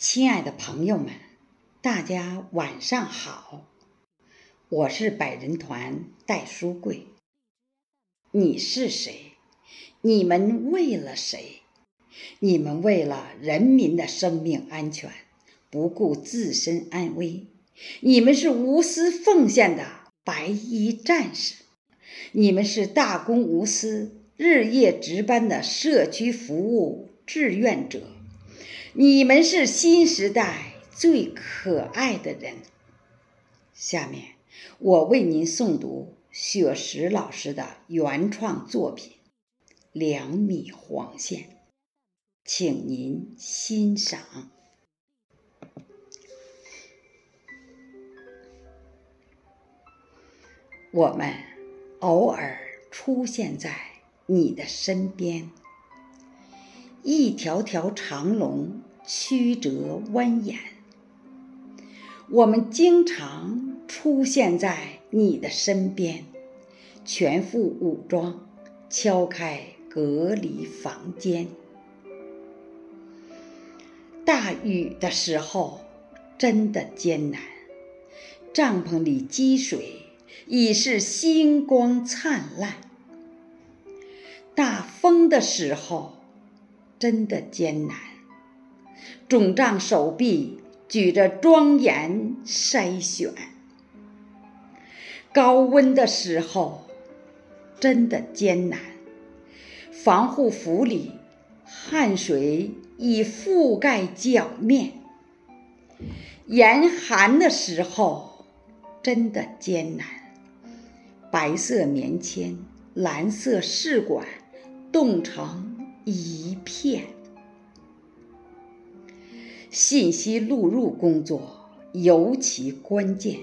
亲爱的朋友们，大家晚上好，我是百人团戴书贵。你是谁？你们为了谁？你们为了人民的生命安全，不顾自身安危。你们是无私奉献的白衣战士，你们是大公无私、日夜值班的社区服务志愿者。你们是新时代最可爱的人。下面我为您诵读雪石老师的原创作品《两米黄线》，请您欣赏。我们偶尔出现在你的身边。一条条长龙曲折蜿蜒，我们经常出现在你的身边，全副武装，敲开隔离房间。大雨的时候真的艰难，帐篷里积水已是星光灿烂。大风的时候。真的艰难，肿胀手臂举着庄严筛选；高温的时候，真的艰难，防护服里汗水已覆盖脚面；严寒的时候，真的艰难，白色棉签、蓝色试管冻成。一片信息录入工作尤其关键，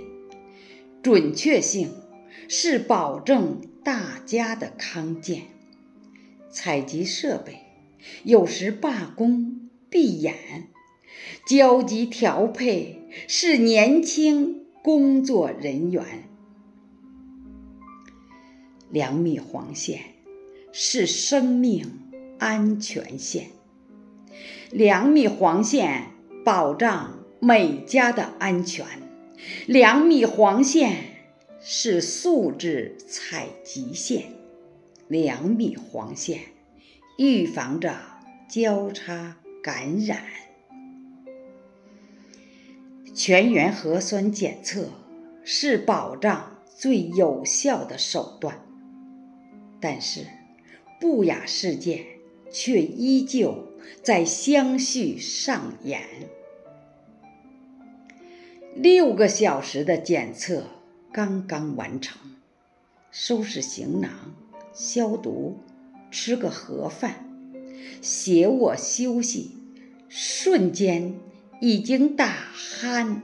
准确性是保证大家的康健。采集设备有时罢工闭眼，焦急调配是年轻工作人员。两米黄线是生命。安全线，两米黄线保障每家的安全。两米黄线是素质采集线，两米黄线预防着交叉感染。全员核酸检测是保障最有效的手段，但是不雅事件。却依旧在相续上演。六个小时的检测刚刚完成，收拾行囊、消毒、吃个盒饭、携卧休息，瞬间已经打鼾。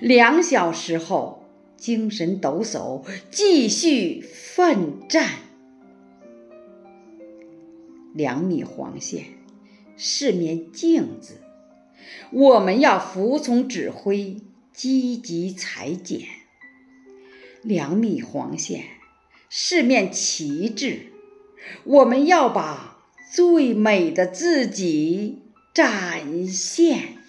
两小时后，精神抖擞，继续奋战。两米黄线是面镜子，我们要服从指挥，积极裁剪。两米黄线是面旗帜，我们要把最美的自己展现。